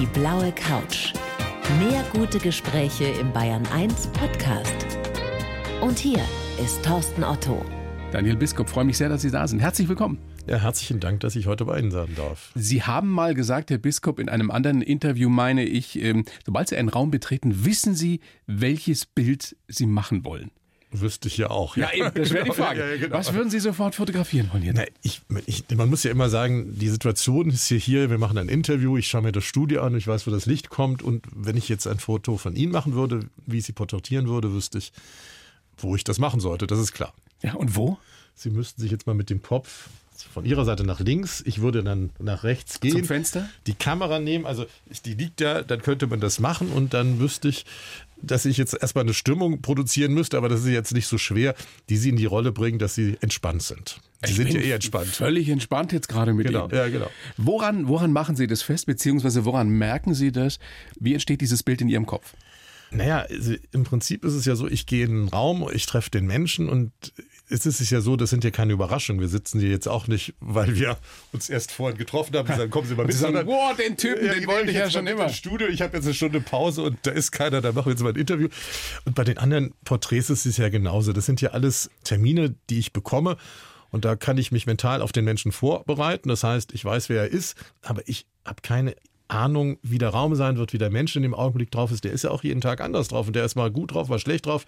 Die blaue Couch. Mehr gute Gespräche im Bayern 1 Podcast. Und hier ist Thorsten Otto. Daniel Biskop, freue mich sehr, dass Sie da sind. Herzlich willkommen. Ja, herzlichen Dank, dass ich heute bei Ihnen sein darf. Sie haben mal gesagt, Herr Biskop, in einem anderen Interview meine ich, ähm, sobald Sie einen Raum betreten, wissen Sie, welches Bild Sie machen wollen. Wüsste ich ja auch. Ja, eben, das wäre die Frage. Ja, ja, genau. Was würden Sie sofort fotografieren wollen hier? Na, ich, ich, man muss ja immer sagen, die Situation ist hier, hier, wir machen ein Interview, ich schaue mir das Studio an, ich weiß, wo das Licht kommt und wenn ich jetzt ein Foto von Ihnen machen würde, wie ich Sie porträtieren würde, wüsste ich, wo ich das machen sollte, das ist klar. Ja, und wo? Sie müssten sich jetzt mal mit dem Kopf von Ihrer Seite nach links. Ich würde dann nach rechts gehen. Zum Fenster? Die Kamera nehmen, also die liegt da, dann könnte man das machen und dann wüsste ich, dass ich jetzt erstmal eine Stimmung produzieren müsste, aber das ist jetzt nicht so schwer, die Sie in die Rolle bringen, dass Sie entspannt sind. Sie ich sind ja eh entspannt. Völlig entspannt jetzt gerade mit genau, Ihnen. Ja, genau. Woran, woran machen Sie das fest, beziehungsweise woran merken Sie das? Wie entsteht dieses Bild in Ihrem Kopf? Naja, im Prinzip ist es ja so, ich gehe in einen Raum, ich treffe den Menschen und es ist ja so, das sind ja keine Überraschungen. Wir sitzen hier jetzt auch nicht, weil wir uns erst vorhin getroffen haben. Dann kommen Sie mal mit. Sagen, wow, den Typen, ja, den wollte ich ja schon immer. Studio, ich habe jetzt eine Stunde Pause und da ist keiner, da machen wir jetzt mal ein Interview. Und bei den anderen Porträts ist es ja genauso. Das sind ja alles Termine, die ich bekomme. Und da kann ich mich mental auf den Menschen vorbereiten. Das heißt, ich weiß, wer er ist, aber ich habe keine Ahnung, wie der Raum sein wird, wie der Mensch in dem Augenblick drauf ist. Der ist ja auch jeden Tag anders drauf und der ist mal gut drauf, mal schlecht drauf.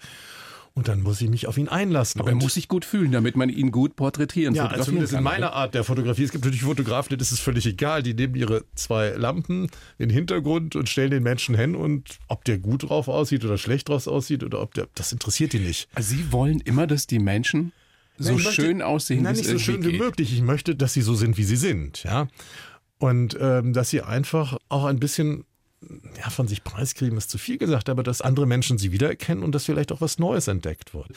Und dann muss ich mich auf ihn einlassen. Aber er muss sich gut fühlen, damit man ihn gut porträtieren ja, also zumindest kann, in meiner Art der Fotografie. Es gibt natürlich Fotografen, denen ist es völlig egal. Die nehmen ihre zwei Lampen, den Hintergrund und stellen den Menschen hin und ob der gut drauf aussieht oder schlecht drauf aussieht oder ob der, das interessiert die nicht. Also Sie wollen immer, dass die Menschen so nein, schön möchte, aussehen, nein, nicht so schön geht. wie möglich. Ich möchte, dass sie so sind, wie sie sind, ja. Und ähm, dass sie einfach auch ein bisschen ja, von sich preisgeben ist zu viel gesagt, aber dass andere Menschen sie wiedererkennen und dass vielleicht auch was Neues entdeckt wird.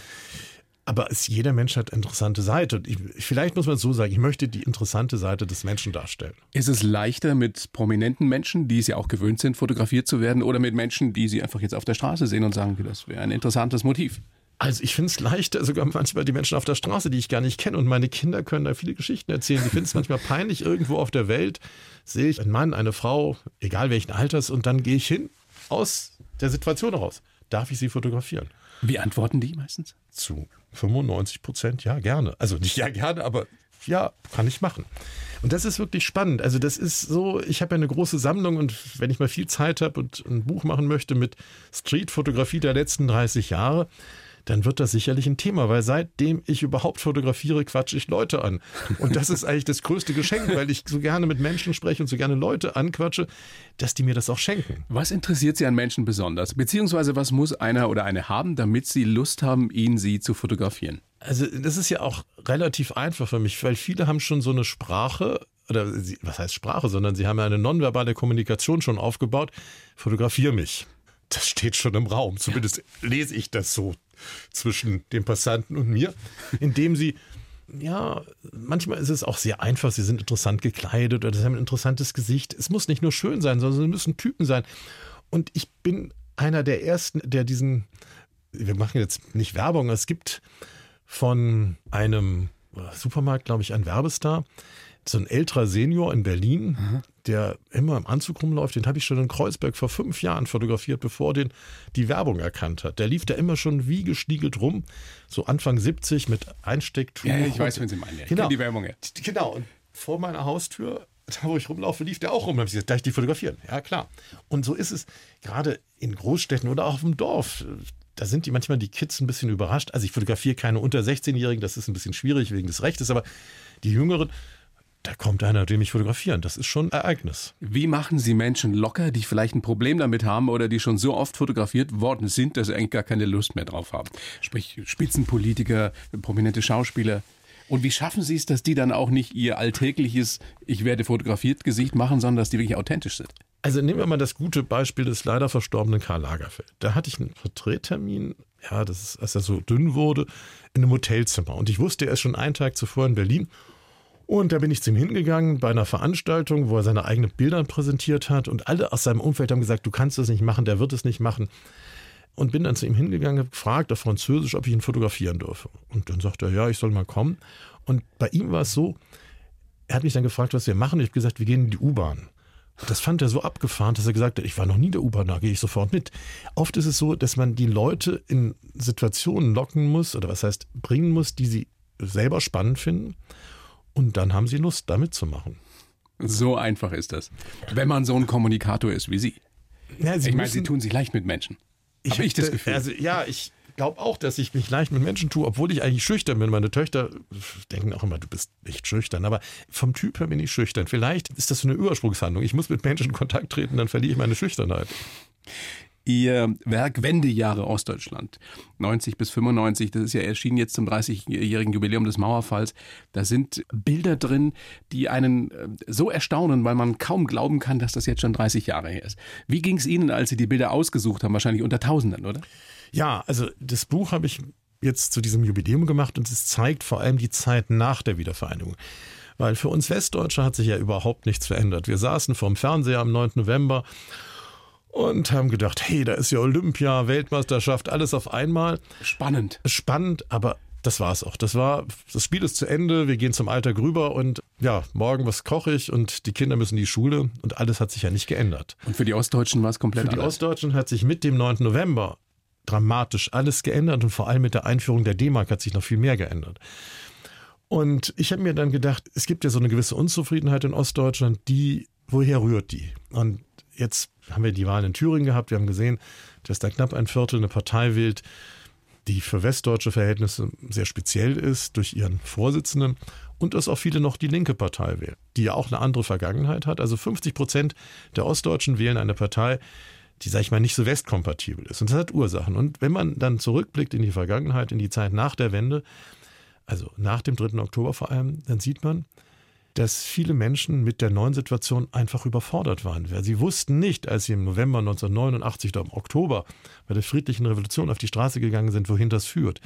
Aber es, jeder Mensch hat interessante Seite. Und ich, vielleicht muss man es so sagen, ich möchte die interessante Seite des Menschen darstellen. Ist es leichter mit prominenten Menschen, die es ja auch gewöhnt sind, fotografiert zu werden, oder mit Menschen, die sie einfach jetzt auf der Straße sehen und sagen, das wäre ein interessantes Motiv? Also ich finde es leichter, sogar manchmal die Menschen auf der Straße, die ich gar nicht kenne. Und meine Kinder können da viele Geschichten erzählen. Die finden es manchmal peinlich, irgendwo auf der Welt sehe ich einen Mann, eine Frau, egal welchen Alters, und dann gehe ich hin aus der Situation heraus. Darf ich sie fotografieren? Wie antworten die meistens? Zu 95 Prozent, ja, gerne. Also nicht ja gerne, aber ja, kann ich machen. Und das ist wirklich spannend. Also das ist so, ich habe ja eine große Sammlung und wenn ich mal viel Zeit habe und ein Buch machen möchte mit Streetfotografie der letzten 30 Jahre, dann wird das sicherlich ein Thema, weil seitdem ich überhaupt fotografiere, quatsche ich Leute an. Und das ist eigentlich das größte Geschenk, weil ich so gerne mit Menschen spreche und so gerne Leute anquatsche, dass die mir das auch schenken. Was interessiert Sie an Menschen besonders? Beziehungsweise was muss einer oder eine haben, damit Sie Lust haben, ihn, sie zu fotografieren? Also das ist ja auch relativ einfach für mich, weil viele haben schon so eine Sprache, oder was heißt Sprache, sondern sie haben ja eine nonverbale Kommunikation schon aufgebaut. Fotografiere mich. Das steht schon im Raum. Zumindest lese ich das so zwischen dem Passanten und mir, indem sie ja, manchmal ist es auch sehr einfach. Sie sind interessant gekleidet oder sie haben ein interessantes Gesicht. Es muss nicht nur schön sein, sondern sie müssen Typen sein. Und ich bin einer der ersten, der diesen, wir machen jetzt nicht Werbung, es gibt von einem Supermarkt, glaube ich, einen Werbestar, so ein älterer Senior in Berlin, mhm. der immer im Anzug rumläuft, den habe ich schon in Kreuzberg vor fünf Jahren fotografiert, bevor den die Werbung erkannt hat. Der lief da immer schon wie gestiegelt rum, so Anfang 70 mit Einstecktour. Ja, ich weiß, wenn Sie meinen. Ja. Genau. die Werbung. Ja. Genau. Und vor meiner Haustür da wo ich rumlaufe, lief der auch rum. Da habe ich gesagt, darf ich die fotografieren? Ja, klar. Und so ist es gerade in Großstädten oder auch auf dem Dorf. Da sind die manchmal die Kids ein bisschen überrascht. Also ich fotografiere keine unter 16-Jährigen, das ist ein bisschen schwierig wegen des Rechtes, aber die Jüngeren, da kommt einer, der mich fotografieren. Das ist schon ein Ereignis. Wie machen Sie Menschen locker, die vielleicht ein Problem damit haben oder die schon so oft fotografiert worden sind, dass sie eigentlich gar keine Lust mehr drauf haben? Sprich Spitzenpolitiker, prominente Schauspieler. Und wie schaffen Sie es, dass die dann auch nicht ihr alltägliches Ich werde fotografiert Gesicht machen, sondern dass die wirklich authentisch sind? Also nehmen wir mal das gute Beispiel des leider verstorbenen Karl Lagerfeld. Da hatte ich einen Porträttermin, ja, das ist, als er so dünn wurde, in einem Hotelzimmer. Und ich wusste, er ist schon einen Tag zuvor in Berlin und da bin ich zu ihm hingegangen bei einer Veranstaltung, wo er seine eigenen Bilder präsentiert hat. Und alle aus seinem Umfeld haben gesagt, du kannst das nicht machen, der wird es nicht machen. Und bin dann zu ihm hingegangen, gefragt auf Französisch, ob ich ihn fotografieren dürfe. Und dann sagte er, ja, ich soll mal kommen. Und bei ihm war es so, er hat mich dann gefragt, was wir machen. Ich habe gesagt, wir gehen in die U-Bahn. Das fand er so abgefahren, dass er gesagt hat, ich war noch nie der U-Bahn, da gehe ich sofort mit. Oft ist es so, dass man die Leute in Situationen locken muss, oder was heißt, bringen muss, die sie selber spannend finden. Und dann haben sie Lust, damit zu machen. So einfach ist das. Wenn man so ein Kommunikator ist wie Sie. Ja, ich meine, Sie tun sich leicht mit Menschen. Ich habe ich das Gefühl. Also ja, ich glaube auch, dass ich mich leicht mit Menschen tue, obwohl ich eigentlich schüchtern bin. Meine Töchter denken auch immer, du bist nicht schüchtern, aber vom Typ her bin ich schüchtern. Vielleicht ist das so eine Übersprungshandlung. Ich muss mit Menschen in Kontakt treten, dann verliere ich meine Schüchternheit. Ihr Werk Wendejahre Ostdeutschland, 90 bis 95, das ist ja erschienen jetzt zum 30-jährigen Jubiläum des Mauerfalls. Da sind Bilder drin, die einen äh, so erstaunen, weil man kaum glauben kann, dass das jetzt schon 30 Jahre her ist. Wie ging es Ihnen, als Sie die Bilder ausgesucht haben? Wahrscheinlich unter Tausenden, oder? Ja, also das Buch habe ich jetzt zu diesem Jubiläum gemacht und es zeigt vor allem die Zeit nach der Wiedervereinigung. Weil für uns Westdeutsche hat sich ja überhaupt nichts verändert. Wir saßen vorm Fernseher am 9. November und haben gedacht, hey, da ist ja Olympia, Weltmeisterschaft, alles auf einmal. Spannend. Spannend, aber das war's auch. Das war, das Spiel ist zu Ende, wir gehen zum Alltag rüber und ja, morgen was koche ich und die Kinder müssen in die Schule und alles hat sich ja nicht geändert. Und für die Ostdeutschen war es komplett Für die alles. Ostdeutschen hat sich mit dem 9. November dramatisch alles geändert und vor allem mit der Einführung der D-Mark hat sich noch viel mehr geändert. Und ich habe mir dann gedacht, es gibt ja so eine gewisse Unzufriedenheit in Ostdeutschland, die, woher rührt die? Und jetzt haben wir die Wahlen in Thüringen gehabt. Wir haben gesehen, dass da knapp ein Viertel eine Partei wählt, die für westdeutsche Verhältnisse sehr speziell ist durch ihren Vorsitzenden und dass auch viele noch die linke Partei wählen, die ja auch eine andere Vergangenheit hat. Also 50 Prozent der Ostdeutschen wählen eine Partei, die, sag ich mal, nicht so westkompatibel ist. Und das hat Ursachen. Und wenn man dann zurückblickt in die Vergangenheit, in die Zeit nach der Wende, also nach dem 3. Oktober vor allem, dann sieht man, dass viele Menschen mit der neuen Situation einfach überfordert waren. Sie wussten nicht, als sie im November 1989 oder im Oktober bei der friedlichen Revolution auf die Straße gegangen sind, wohin das führt.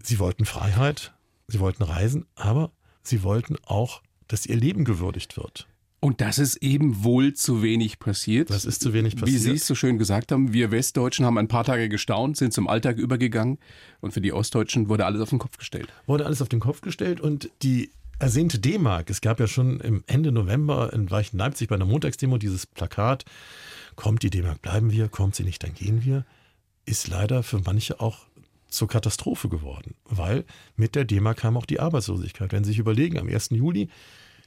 Sie wollten Freiheit, sie wollten reisen, aber sie wollten auch, dass ihr Leben gewürdigt wird. Und das ist eben wohl zu wenig passiert. Das ist zu wenig passiert. Wie Sie es so schön gesagt haben, wir Westdeutschen haben ein paar Tage gestaunt, sind zum Alltag übergegangen und für die Ostdeutschen wurde alles auf den Kopf gestellt. Wurde alles auf den Kopf gestellt und die ersehnte D-Mark. Es gab ja schon im Ende November in Weichen Leipzig bei einer Montagsdemo dieses Plakat, kommt die D-Mark, bleiben wir, kommt sie nicht, dann gehen wir, ist leider für manche auch zur Katastrophe geworden, weil mit der D-Mark kam auch die Arbeitslosigkeit. Wenn Sie sich überlegen, am 1. Juli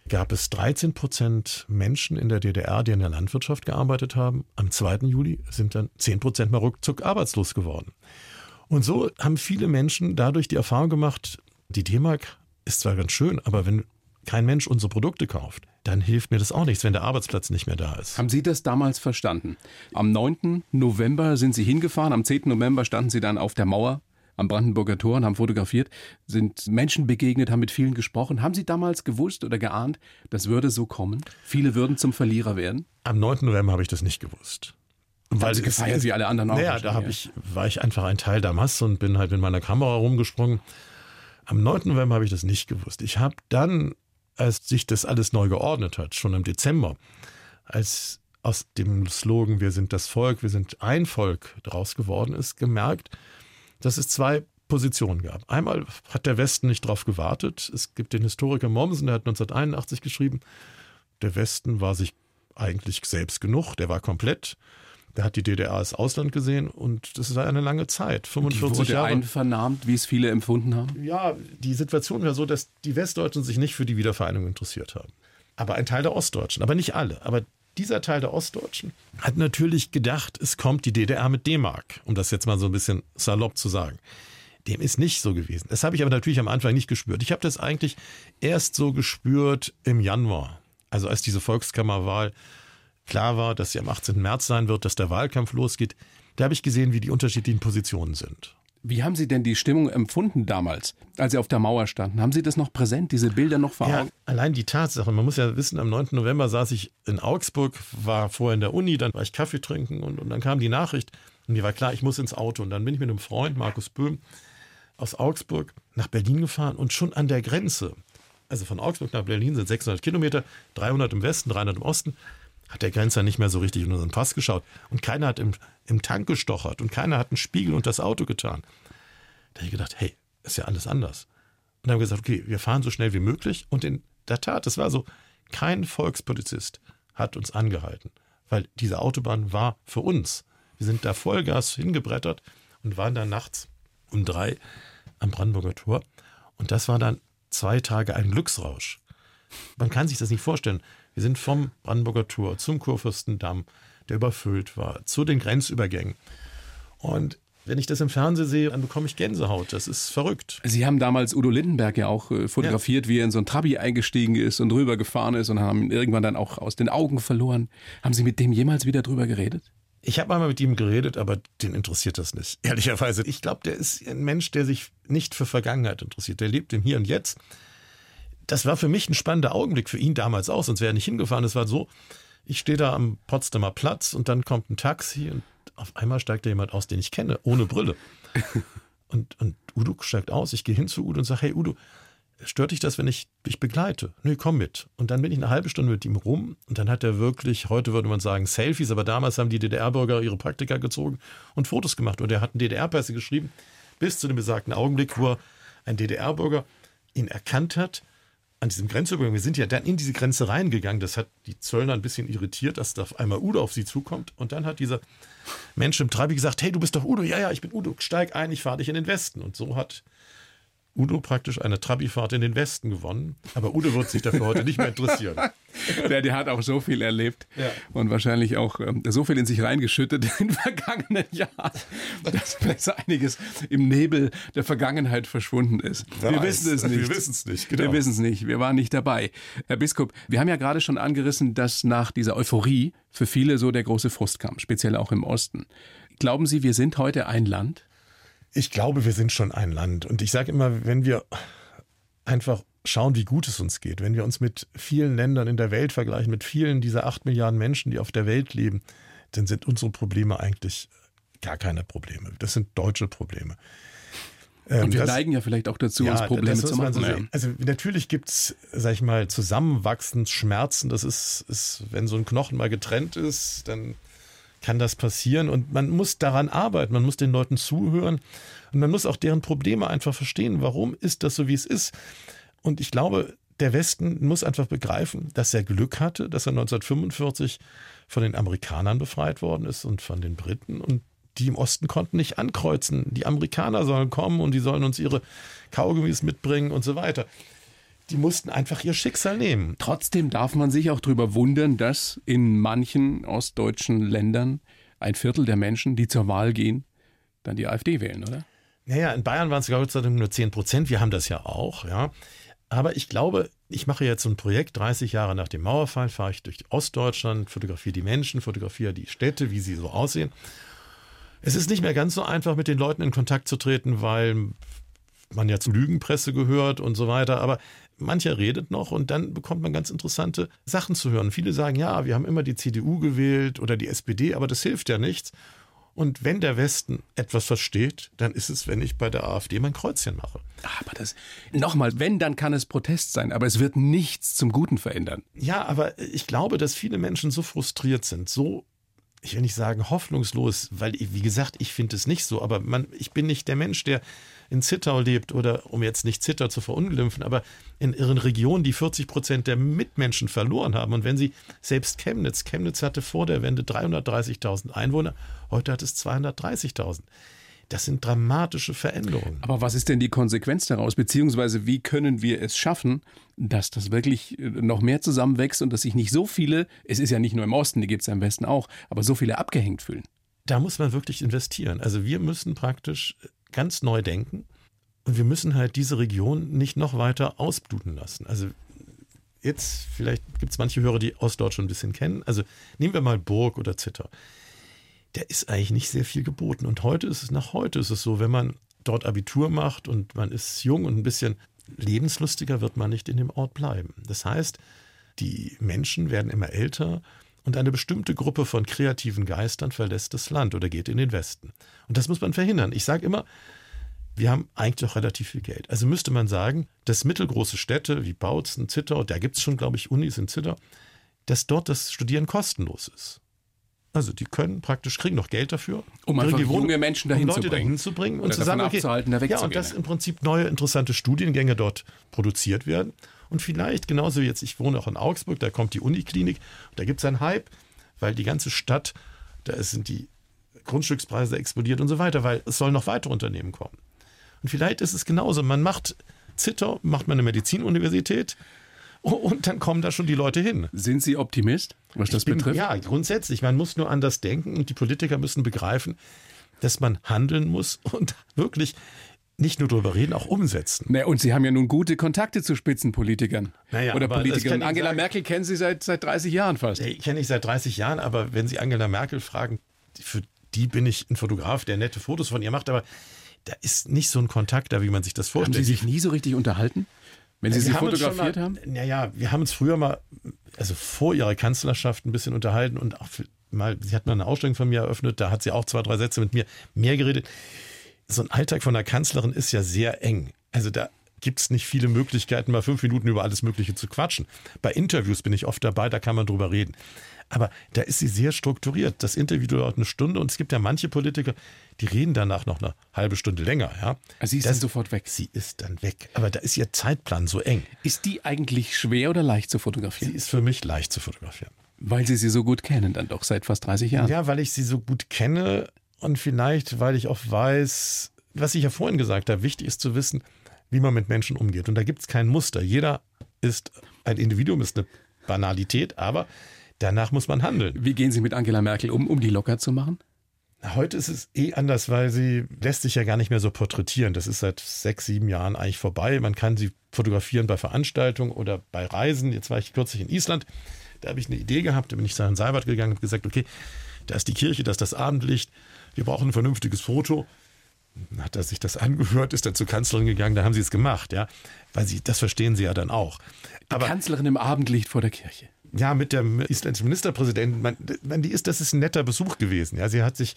gab es 13 Prozent Menschen in der DDR, die in der Landwirtschaft gearbeitet haben. Am 2. Juli sind dann 10 Prozent mal ruckzuck arbeitslos geworden. Und so haben viele Menschen dadurch die Erfahrung gemacht, die D-Mark ist zwar ganz schön, aber wenn kein Mensch unsere Produkte kauft, dann hilft mir das auch nichts, wenn der Arbeitsplatz nicht mehr da ist. Haben Sie das damals verstanden? Am 9. November sind Sie hingefahren, am 10. November standen Sie dann auf der Mauer am Brandenburger Tor und haben fotografiert, sind Menschen begegnet, haben mit vielen gesprochen. Haben Sie damals gewusst oder geahnt, das würde so kommen? Viele würden zum Verlierer werden? Am 9. November habe ich das nicht gewusst. Weil Sie gefeiert wie alle anderen auch. Naja, da habe ich, war ich einfach ein Teil der Masse und bin halt mit meiner Kamera rumgesprungen. Am 9. November habe ich das nicht gewusst. Ich habe dann, als sich das alles neu geordnet hat, schon im Dezember, als aus dem Slogan Wir sind das Volk, wir sind ein Volk draus geworden ist, gemerkt, dass es zwei Positionen gab. Einmal hat der Westen nicht darauf gewartet. Es gibt den Historiker Mommsen, der hat 1981 geschrieben, der Westen war sich eigentlich selbst genug, der war komplett der hat die DDR als Ausland gesehen und das war eine lange Zeit, 45 die wurde Jahre. einvernahmt, wie es viele empfunden haben? Ja, die Situation war so, dass die Westdeutschen sich nicht für die Wiedervereinigung interessiert haben. Aber ein Teil der Ostdeutschen, aber nicht alle. Aber dieser Teil der Ostdeutschen hat natürlich gedacht, es kommt die DDR mit D-Mark, um das jetzt mal so ein bisschen salopp zu sagen. Dem ist nicht so gewesen. Das habe ich aber natürlich am Anfang nicht gespürt. Ich habe das eigentlich erst so gespürt im Januar, also als diese Volkskammerwahl klar war, dass sie am 18. März sein wird, dass der Wahlkampf losgeht, da habe ich gesehen, wie die unterschiedlichen Positionen sind. Wie haben Sie denn die Stimmung empfunden damals, als Sie auf der Mauer standen? Haben Sie das noch präsent, diese Bilder noch vor Augen? Ja, allein die Tatsache, man muss ja wissen, am 9. November saß ich in Augsburg, war vorher in der Uni, dann war ich Kaffee trinken und, und dann kam die Nachricht und mir war klar, ich muss ins Auto. Und dann bin ich mit einem Freund, Markus Böhm, aus Augsburg nach Berlin gefahren und schon an der Grenze, also von Augsburg nach Berlin sind 600 Kilometer, 300 im Westen, 300 im Osten, hat der Grenzer nicht mehr so richtig in unseren Pass geschaut. Und keiner hat im, im Tank gestochert und keiner hat einen Spiegel unter das Auto getan. Da habe ich gedacht, hey, ist ja alles anders. Und dann haben gesagt, okay, wir fahren so schnell wie möglich. Und in der Tat, es war so, kein Volkspolizist hat uns angehalten, weil diese Autobahn war für uns. Wir sind da Vollgas hingebrettert und waren dann nachts um drei am Brandenburger Tor. Und das war dann zwei Tage ein Glücksrausch. Man kann sich das nicht vorstellen. Wir sind vom Brandenburger Tor zum Kurfürstendamm, der überfüllt war, zu den Grenzübergängen. Und wenn ich das im Fernsehen sehe, dann bekomme ich Gänsehaut. Das ist verrückt. Sie haben damals Udo Lindenberg ja auch äh, fotografiert, ja. wie er in so ein Trabi eingestiegen ist und drüber gefahren ist und haben ihn irgendwann dann auch aus den Augen verloren. Haben Sie mit dem jemals wieder drüber geredet? Ich habe einmal mit ihm geredet, aber den interessiert das nicht. Ehrlicherweise. Ich glaube, der ist ein Mensch, der sich nicht für Vergangenheit interessiert. Der lebt im Hier und Jetzt. Das war für mich ein spannender Augenblick, für ihn damals auch, sonst wäre er nicht hingefahren. Es war so, ich stehe da am Potsdamer Platz und dann kommt ein Taxi und auf einmal steigt da jemand aus, den ich kenne, ohne Brille. Und, und Udo steigt aus, ich gehe hin zu Udo und sage, hey Udo, stört dich das, wenn ich dich begleite? Nö, komm mit. Und dann bin ich eine halbe Stunde mit ihm rum und dann hat er wirklich, heute würde man sagen Selfies, aber damals haben die DDR-Bürger ihre Praktika gezogen und Fotos gemacht. Und er hat einen DDR-Pässe geschrieben, bis zu dem besagten Augenblick, wo ein DDR-Bürger ihn erkannt hat, an diesem Grenzübergang, wir sind ja dann in diese Grenze reingegangen, das hat die Zöllner ein bisschen irritiert, dass da auf einmal Udo auf sie zukommt. Und dann hat dieser Mensch im Trabi gesagt, hey, du bist doch Udo. Ja, ja, ich bin Udo, steig ein, ich fahre dich in den Westen. Und so hat Udo praktisch eine Trabi-Fahrt in den Westen gewonnen. Aber Udo wird sich dafür heute nicht mehr interessieren. der, der hat auch so viel erlebt ja. und wahrscheinlich auch ähm, so viel in sich reingeschüttet in den vergangenen Jahren, dass vielleicht einiges im Nebel der Vergangenheit verschwunden ist. Wer wir wissen es nicht. Wir wissen es nicht. Genau. Wir wissen es nicht. Wir waren nicht dabei. Herr Biskup, wir haben ja gerade schon angerissen, dass nach dieser Euphorie für viele so der große Frust kam, speziell auch im Osten. Glauben Sie, wir sind heute ein Land? Ich glaube, wir sind schon ein Land. Und ich sage immer, wenn wir einfach schauen, wie gut es uns geht, wenn wir uns mit vielen Ländern in der Welt vergleichen, mit vielen dieser acht Milliarden Menschen, die auf der Welt leben, dann sind unsere Probleme eigentlich gar keine Probleme. Das sind deutsche Probleme. Und ähm, wir das, neigen ja vielleicht auch dazu, ja, uns Probleme zu machen. So also natürlich gibt es, sag ich mal, zusammenwachsend Schmerzen. Das ist, ist, wenn so ein Knochen mal getrennt ist, dann kann das passieren. Und man muss daran arbeiten, man muss den Leuten zuhören und man muss auch deren Probleme einfach verstehen. Warum ist das so, wie es ist? Und ich glaube, der Westen muss einfach begreifen, dass er Glück hatte, dass er 1945 von den Amerikanern befreit worden ist und von den Briten. Und die im Osten konnten nicht ankreuzen. Die Amerikaner sollen kommen und die sollen uns ihre Kaugummis mitbringen und so weiter die mussten einfach ihr Schicksal nehmen. Trotzdem darf man sich auch darüber wundern, dass in manchen ostdeutschen Ländern ein Viertel der Menschen, die zur Wahl gehen, dann die AfD wählen, oder? Naja, in Bayern waren es Dank nur 10 Prozent. Wir haben das ja auch, ja. Aber ich glaube, ich mache jetzt so ein Projekt, 30 Jahre nach dem Mauerfall fahre ich durch Ostdeutschland, fotografiere die Menschen, fotografiere die Städte, wie sie so aussehen. Es ist nicht mehr ganz so einfach, mit den Leuten in Kontakt zu treten, weil man ja zur Lügenpresse gehört und so weiter. Aber mancher redet noch und dann bekommt man ganz interessante Sachen zu hören. Viele sagen, ja, wir haben immer die CDU gewählt oder die SPD, aber das hilft ja nichts. Und wenn der Westen etwas versteht, dann ist es, wenn ich bei der AfD mein Kreuzchen mache. Aber das, nochmal, wenn, dann kann es Protest sein, aber es wird nichts zum Guten verändern. Ja, aber ich glaube, dass viele Menschen so frustriert sind, so ich will nicht sagen hoffnungslos, weil, wie gesagt, ich finde es nicht so, aber man, ich bin nicht der Mensch, der in Zittau lebt oder um jetzt nicht Zittau zu verunglimpfen, aber in ihren Regionen, die 40 Prozent der Mitmenschen verloren haben. Und wenn sie selbst Chemnitz, Chemnitz hatte vor der Wende 330.000 Einwohner, heute hat es 230.000. Das sind dramatische Veränderungen. Aber was ist denn die Konsequenz daraus? Beziehungsweise wie können wir es schaffen, dass das wirklich äh, noch mehr zusammenwächst und dass sich nicht so viele, es ist ja nicht nur im Osten, die gibt es ja im Westen auch, aber so viele abgehängt fühlen? Da muss man wirklich investieren. Also wir müssen praktisch ganz neu denken und wir müssen halt diese Region nicht noch weiter ausbluten lassen. Also jetzt, vielleicht gibt es manche Hörer, die Ostdeutschland ein bisschen kennen. Also nehmen wir mal Burg oder Zitter da ist eigentlich nicht sehr viel geboten. Und heute ist es, nach heute ist es so, wenn man dort Abitur macht und man ist jung und ein bisschen lebenslustiger, wird man nicht in dem Ort bleiben. Das heißt, die Menschen werden immer älter und eine bestimmte Gruppe von kreativen Geistern verlässt das Land oder geht in den Westen. Und das muss man verhindern. Ich sage immer, wir haben eigentlich auch relativ viel Geld. Also müsste man sagen, dass mittelgroße Städte wie Bautzen, Zittau, da gibt es schon, glaube ich, Unis in Zittau, dass dort das Studieren kostenlos ist. Also die können praktisch, kriegen noch Geld dafür. Um einfach junge Menschen dahin um Leute zu bringen. dahin zu bringen und zu sagen, okay, abzuhalten, da ja, und dass im Prinzip neue interessante Studiengänge dort produziert werden. Und vielleicht, genauso wie jetzt, ich wohne auch in Augsburg, da kommt die Uniklinik, da gibt es einen Hype, weil die ganze Stadt, da sind die Grundstückspreise explodiert und so weiter, weil es sollen noch weitere Unternehmen kommen. Und vielleicht ist es genauso. Man macht Zitter, macht man eine Medizinuniversität und dann kommen da schon die Leute hin. Sind Sie Optimist, was das bin- betrifft? Ja, grundsätzlich. Man muss nur anders denken und die Politiker müssen begreifen, dass man handeln muss und wirklich nicht nur drüber reden, auch umsetzen. Na, und Sie haben ja nun gute Kontakte zu Spitzenpolitikern. Naja, Oder Politikern. Angela sagen. Merkel kennen Sie seit, seit 30 Jahren fast. Ich kenne ich seit 30 Jahren, aber wenn Sie Angela Merkel fragen, für die bin ich ein Fotograf, der nette Fotos von ihr macht, aber da ist nicht so ein Kontakt da, wie man sich das Haben vorstellt. Sie sich nie so richtig unterhalten? Wenn Sie Wir sie haben fotografiert mal, haben? Naja, wir haben uns früher mal, also vor ihrer Kanzlerschaft ein bisschen unterhalten und auch mal, sie hat mal eine Ausstellung von mir eröffnet, da hat sie auch zwei, drei Sätze mit mir mehr geredet. So ein Alltag von einer Kanzlerin ist ja sehr eng. Also da gibt es nicht viele Möglichkeiten, mal fünf Minuten über alles Mögliche zu quatschen. Bei Interviews bin ich oft dabei, da kann man drüber reden. Aber da ist sie sehr strukturiert. Das Interview dauert eine Stunde und es gibt ja manche Politiker, die reden danach noch eine halbe Stunde länger. Ja. Also sie ist das, dann sofort weg. Sie ist dann weg. Aber da ist ihr Zeitplan so eng. Ist die eigentlich schwer oder leicht zu Sie fotografieren? ist für mich leicht zu fotografieren. Weil Sie sie so gut kennen, dann doch seit fast 30 Jahren. Ja, weil ich sie so gut kenne und vielleicht, weil ich auch weiß, was ich ja vorhin gesagt habe, wichtig ist zu wissen, wie man mit Menschen umgeht. Und da gibt es kein Muster. Jeder ist ein Individuum, ist eine Banalität, aber danach muss man handeln. Wie gehen Sie mit Angela Merkel um, um die locker zu machen? Heute ist es eh anders, weil sie lässt sich ja gar nicht mehr so porträtieren. Das ist seit sechs, sieben Jahren eigentlich vorbei. Man kann sie fotografieren bei Veranstaltungen oder bei Reisen. Jetzt war ich kürzlich in Island. Da habe ich eine Idee gehabt. Da bin ich zu Herrn Seibert gegangen und gesagt, okay, da ist die Kirche, da ist das Abendlicht. Wir brauchen ein vernünftiges Foto. Hat er sich das angehört, ist dann zur Kanzlerin gegangen, da haben sie es gemacht, ja. Weil sie, das verstehen sie ja dann auch. Die Aber Kanzlerin im Abendlicht vor der Kirche. ja, mit dem isländischen Ministerpräsidenten, man, man, die ist, das ist ein netter Besuch gewesen. Ja, sie hat sich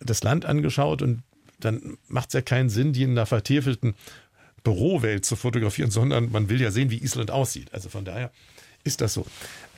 das Land angeschaut und dann macht es ja keinen Sinn, die in einer vertäfelten Bürowelt zu fotografieren, sondern man will ja sehen, wie Island aussieht. Also von daher ist das so.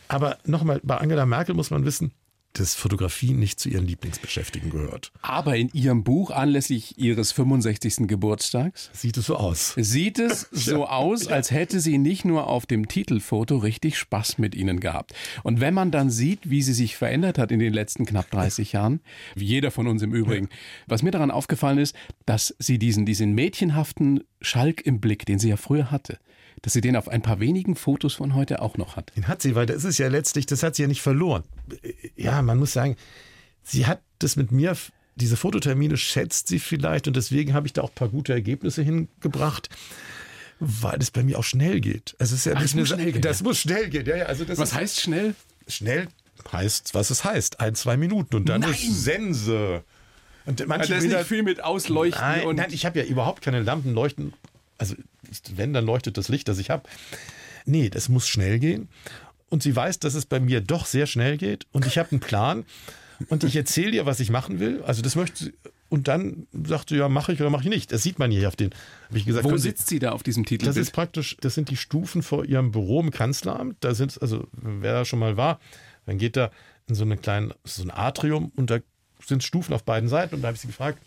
Aber nochmal, bei Angela Merkel muss man wissen, dass Fotografie nicht zu ihren Lieblingsbeschäftigungen gehört. Aber in Ihrem Buch anlässlich Ihres 65. Geburtstags Sieht es so aus. sieht es so aus, als hätte sie nicht nur auf dem Titelfoto richtig Spaß mit Ihnen gehabt. Und wenn man dann sieht, wie sie sich verändert hat in den letzten knapp 30 Jahren, wie jeder von uns im Übrigen, was mir daran aufgefallen ist, dass sie diesen, diesen mädchenhaften Schalk im Blick, den sie ja früher hatte, dass sie den auf ein paar wenigen Fotos von heute auch noch hat. Den hat sie, weil das ist ja letztlich, das hat sie ja nicht verloren. Ja, man muss sagen, sie hat das mit mir, diese Fototermine schätzt sie vielleicht und deswegen habe ich da auch ein paar gute Ergebnisse hingebracht, weil es bei mir auch schnell geht. Es ist ja Ach, es muss schnell gehen, Das ja. muss schnell gehen, ja, ja. Also das Was ist heißt schnell? schnell heißt, was es heißt, ein, zwei Minuten und dann Nein. ist Sense. Und manche Da ist Bilder, nicht viel mit Ausleuchten Nein, nein, ich habe ja überhaupt keine Lampen leuchten. Also, wenn, dann leuchtet das Licht, das ich habe. Nee, das muss schnell gehen. Und sie weiß, dass es bei mir doch sehr schnell geht. Und ich habe einen Plan. Und ich erzähle ihr, was ich machen will. Also, das möchte sie. Und dann sagt sie, ja, mache ich oder mache ich nicht. Das sieht man hier auf den. Habe ich gesagt, wo können Sie- sitzt sie da auf diesem Titel? das ist praktisch, das sind die Stufen vor ihrem Büro im Kanzleramt. Da sind, also wer da schon mal war, dann geht da in so eine kleine, so ein Atrium und da sind Stufen auf beiden Seiten. Und da habe ich sie gefragt,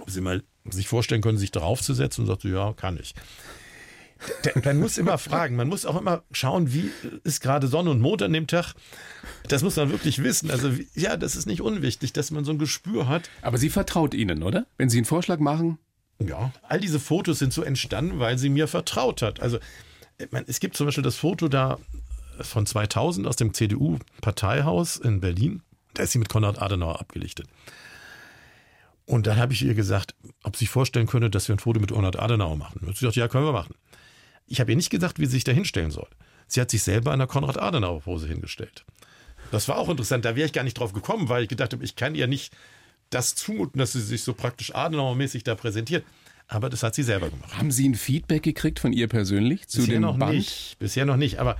ob sie mal sich vorstellen können, sich darauf zu setzen. Und sagt sie, ja, kann ich. Man muss immer fragen, man muss auch immer schauen, wie ist gerade Sonne und Mond an dem Tag. Das muss man wirklich wissen. Also ja, das ist nicht unwichtig, dass man so ein Gespür hat. Aber sie vertraut Ihnen, oder? Wenn Sie einen Vorschlag machen, Ja, all diese Fotos sind so entstanden, weil sie mir vertraut hat. Also meine, es gibt zum Beispiel das Foto da von 2000 aus dem CDU-Parteihaus in Berlin. Da ist sie mit Konrad Adenauer abgelichtet. Und dann habe ich ihr gesagt, ob sie sich vorstellen könnte, dass wir ein Foto mit Konrad Adenauer machen. Und sie sagt, ja, können wir machen. Ich habe ihr nicht gesagt, wie sie sich da hinstellen soll. Sie hat sich selber in der Konrad Adenauer-Pose hingestellt. Das war auch interessant. Da wäre ich gar nicht drauf gekommen, weil ich gedacht habe, ich kann ihr nicht das zumuten, dass sie sich so praktisch Adenauer-mäßig da präsentiert. Aber das hat sie selber gemacht. haben Sie ein Feedback gekriegt von ihr persönlich zu Bisher dem noch Band? nicht. Bisher noch nicht, aber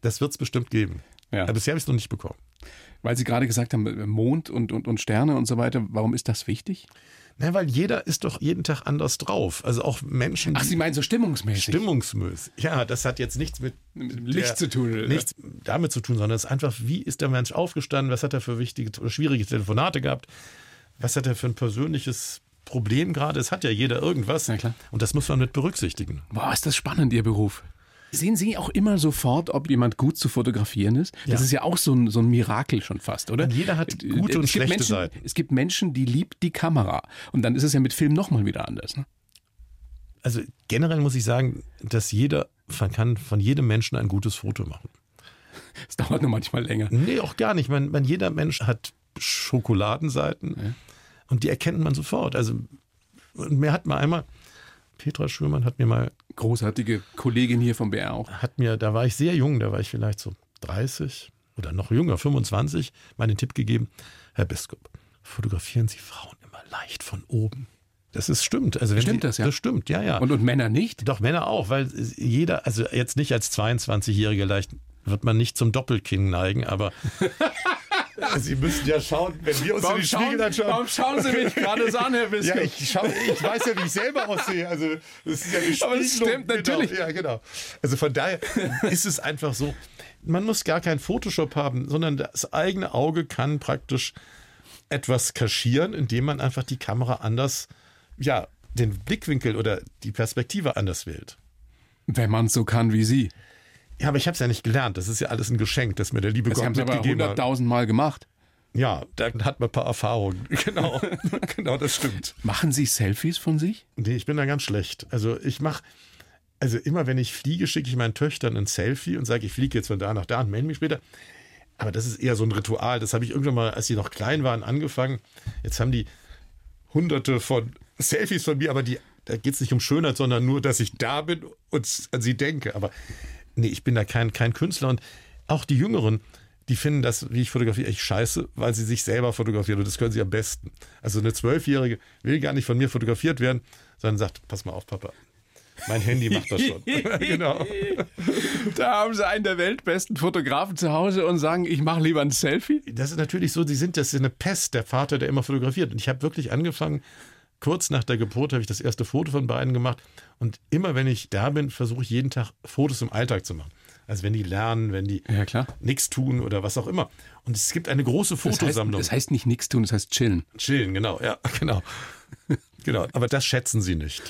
das wird es bestimmt geben. Ja. Aber bisher habe ich es noch nicht bekommen. Weil Sie gerade gesagt haben, Mond und, und, und Sterne und so weiter. Warum ist das wichtig? Na, weil jeder ist doch jeden Tag anders drauf. Also auch Menschen. Ach, Sie meinen so stimmungsmäßig? Stimmungsmäßig. Ja, das hat jetzt nichts mit, mit Licht der, zu tun. Oder? Nichts damit zu tun, sondern es ist einfach, wie ist der Mensch aufgestanden? Was hat er für wichtige oder schwierige Telefonate gehabt? Was hat er für ein persönliches Problem gerade? Es hat ja jeder irgendwas. Ja, klar. Und das muss man mit berücksichtigen. Boah, ist das spannend, Ihr Beruf. Sehen Sie auch immer sofort, ob jemand gut zu fotografieren ist? Das ja. ist ja auch so ein, so ein Mirakel schon fast, oder? Und jeder hat äh, gute und schlechte Menschen, Seiten. Es gibt Menschen, die liebt die Kamera. Und dann ist es ja mit Film nochmal wieder anders. Ne? Also generell muss ich sagen, dass jeder man kann von jedem Menschen ein gutes Foto machen. Es dauert nur manchmal länger. Nee, auch gar nicht. Man, man jeder Mensch hat Schokoladenseiten ja. und die erkennt man sofort. Also mir hat mal einmal Petra Schürmann hat mir mal. Großartige Kollegin hier vom BR auch. Hat mir, da war ich sehr jung, da war ich vielleicht so 30 oder noch jünger, 25, mal den Tipp gegeben: Herr Biskup, fotografieren Sie Frauen immer leicht von oben. Das ist stimmt. Also stimmt Sie, das, ja? Das stimmt, ja, ja. Und, und Männer nicht? Doch, Männer auch, weil jeder, also jetzt nicht als 22-Jähriger leicht wird man nicht zum Doppelkinn neigen, aber Sie müssen ja schauen, wenn wir uns warum in die Spiegel anschauen. Warum schauen Sie mich gerade so an, Herr Biskup? Ja, ich, schau, ich weiß ja, wie ich selber aussehe. Also, das ist ja eine Aber es stimmt natürlich. Genau, ja, genau. Also von daher ist es einfach so, man muss gar kein Photoshop haben, sondern das eigene Auge kann praktisch etwas kaschieren, indem man einfach die Kamera anders, ja, den Blickwinkel oder die Perspektive anders wählt. Wenn man es so kann wie Sie. Ja, aber ich habe es ja nicht gelernt. Das ist ja alles ein Geschenk, das mir der liebe das Gott mitgegeben hat. Das haben Mal gemacht. Ja, da hat man ein paar Erfahrungen. Genau, genau, das stimmt. Machen Sie Selfies von sich? Nee, ich bin da ganz schlecht. Also ich mache, also immer wenn ich fliege, schicke ich meinen Töchtern ein Selfie und sage, ich fliege jetzt von da nach da und melde mich später. Aber das ist eher so ein Ritual. Das habe ich irgendwann mal, als sie noch klein waren, angefangen. Jetzt haben die hunderte von Selfies von mir, aber die, da geht es nicht um Schönheit, sondern nur, dass ich da bin und an sie denke. Aber nee, ich bin da kein, kein Künstler und auch die Jüngeren, die finden das, wie ich fotografiere, echt scheiße, weil sie sich selber fotografieren und das können sie am besten. Also eine Zwölfjährige will gar nicht von mir fotografiert werden, sondern sagt, pass mal auf, Papa. Mein Handy macht das schon. genau. Da haben sie einen der weltbesten Fotografen zu Hause und sagen, ich mache lieber ein Selfie. Das ist natürlich so, sie sind, das ist eine Pest, der Vater, der immer fotografiert. Und ich habe wirklich angefangen, kurz nach der Geburt habe ich das erste Foto von beiden gemacht. Und immer wenn ich da bin, versuche ich jeden Tag Fotos im Alltag zu machen. Also wenn die lernen, wenn die ja, nichts tun oder was auch immer. Und es gibt eine große Fotosammlung. Das heißt, das heißt nicht nichts tun, das heißt chillen. Chillen, genau, ja, genau. Genau, aber das schätzen Sie nicht.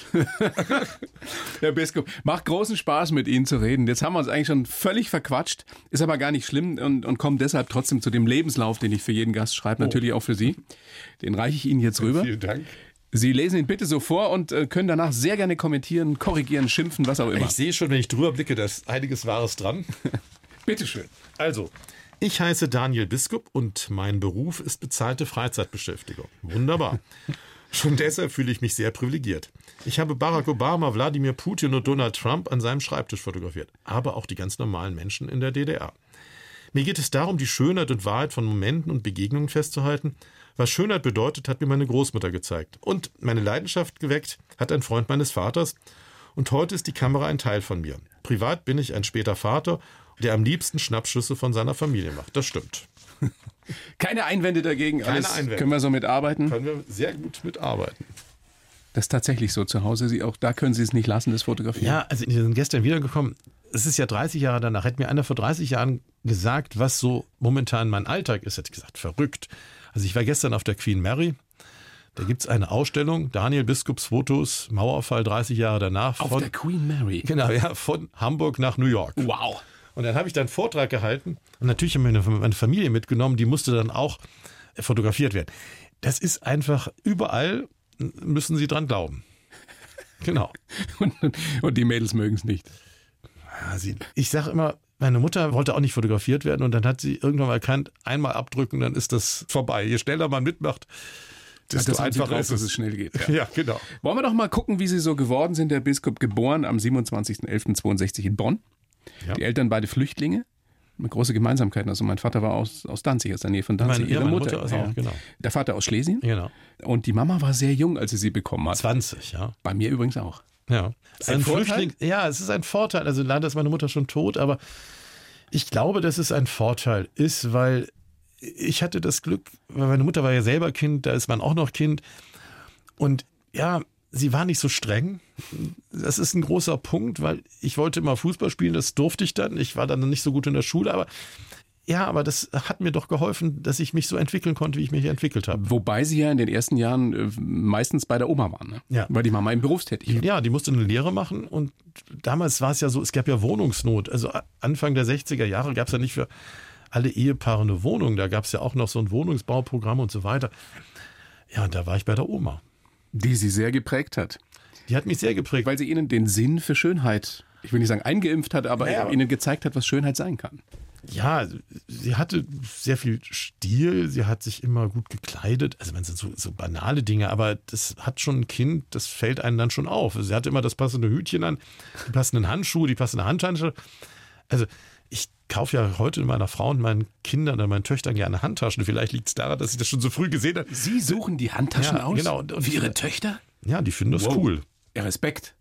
Herr Biskup, macht großen Spaß, mit Ihnen zu reden. Jetzt haben wir uns eigentlich schon völlig verquatscht, ist aber gar nicht schlimm und, und kommen deshalb trotzdem zu dem Lebenslauf, den ich für jeden Gast schreibe, oh. natürlich auch für Sie. Den reiche ich Ihnen jetzt rüber. Vielen Dank. Sie lesen ihn bitte so vor und äh, können danach sehr gerne kommentieren, korrigieren, schimpfen, was auch immer. Ich sehe schon, wenn ich drüber blicke, da ist einiges Wahres dran. Bitteschön. Also, ich heiße Daniel Biskup und mein Beruf ist bezahlte Freizeitbeschäftigung. Wunderbar. Schon deshalb fühle ich mich sehr privilegiert. Ich habe Barack Obama, Wladimir Putin und Donald Trump an seinem Schreibtisch fotografiert, aber auch die ganz normalen Menschen in der DDR. Mir geht es darum, die Schönheit und Wahrheit von Momenten und Begegnungen festzuhalten. Was Schönheit bedeutet, hat mir meine Großmutter gezeigt. Und meine Leidenschaft geweckt hat ein Freund meines Vaters. Und heute ist die Kamera ein Teil von mir. Privat bin ich ein später Vater, der am liebsten Schnappschüsse von seiner Familie macht. Das stimmt. Keine Einwände dagegen. Keine Alles Einwände. Können wir so mitarbeiten? Können wir sehr gut mitarbeiten. Das ist tatsächlich so zu Hause. Sie, auch da können Sie es nicht lassen, das Fotografieren. Ja, also wir sind gestern wiedergekommen. Es ist ja 30 Jahre danach. Hätte mir einer vor 30 Jahren gesagt, was so momentan mein Alltag ist, hätte ich gesagt, verrückt. Also ich war gestern auf der Queen Mary. Da gibt es eine Ausstellung, Daniel Biskups Fotos, Mauerfall 30 Jahre danach. Von, auf der Queen Mary? Genau, ja, von Hamburg nach New York. Wow. Und dann habe ich da einen Vortrag gehalten und natürlich haben wir meine Familie mitgenommen, die musste dann auch fotografiert werden. Das ist einfach überall, müssen Sie dran glauben. Genau. und, und die Mädels mögen es nicht. Ich sage immer, meine Mutter wollte auch nicht fotografiert werden und dann hat sie irgendwann mal erkannt, einmal abdrücken, dann ist das vorbei. Je schneller man mitmacht, desto das einfacher ist, dass es schnell geht. Ja. ja. genau. Wollen wir doch mal gucken, wie Sie so geworden sind. Der Biskup geboren am 27.11.62 in Bonn. Ja. Die Eltern beide Flüchtlinge. Große Gemeinsamkeit. Also mein Vater war aus, aus Danzig, aus der Nähe von Danzig. Meine, Ihre Mutter, Mutter auch, genau. Der Vater aus Schlesien. Genau. Und die Mama war sehr jung, als sie sie bekommen hat. 20, ja. Bei mir übrigens auch. Ja. Ein, ein Flüchtling. Ja, es ist ein Vorteil. Also leider ist meine Mutter schon tot, aber ich glaube, dass es ein Vorteil ist, weil ich hatte das Glück, weil meine Mutter war ja selber Kind, da ist man auch noch Kind. Und ja, sie war nicht so streng. Das ist ein großer Punkt, weil ich wollte immer Fußball spielen, das durfte ich dann. Ich war dann nicht so gut in der Schule, aber ja, aber das hat mir doch geholfen, dass ich mich so entwickeln konnte, wie ich mich entwickelt habe. Wobei Sie ja in den ersten Jahren äh, meistens bei der Oma waren, ne? Ja. weil die Mama im Berufstätig war. Ja, die musste eine Lehre machen und damals war es ja so, es gab ja Wohnungsnot. Also Anfang der 60er Jahre gab es ja nicht für alle Ehepaare eine Wohnung. Da gab es ja auch noch so ein Wohnungsbauprogramm und so weiter. Ja, und da war ich bei der Oma. Die Sie sehr geprägt hat. Die hat mich sehr geprägt. Weil sie Ihnen den Sinn für Schönheit, ich will nicht sagen eingeimpft hat, aber Ja. Ihnen gezeigt hat, was Schönheit sein kann. Ja, sie hatte sehr viel Stil, sie hat sich immer gut gekleidet. Also, man sind so, so banale Dinge, aber das hat schon ein Kind, das fällt einem dann schon auf. Sie hatte immer das passende Hütchen an, die passenden Handschuhe, die passende Handtasche. Also, ich kaufe ja heute meiner Frau und meinen Kindern und meinen Töchtern gerne Handtaschen. Vielleicht liegt es daran, dass ich das schon so früh gesehen habe. Sie suchen die Handtaschen Ja, aus? genau. Und- Für Ihre Töchter? Ja, die finden das Wow. cool. Ja, Respekt,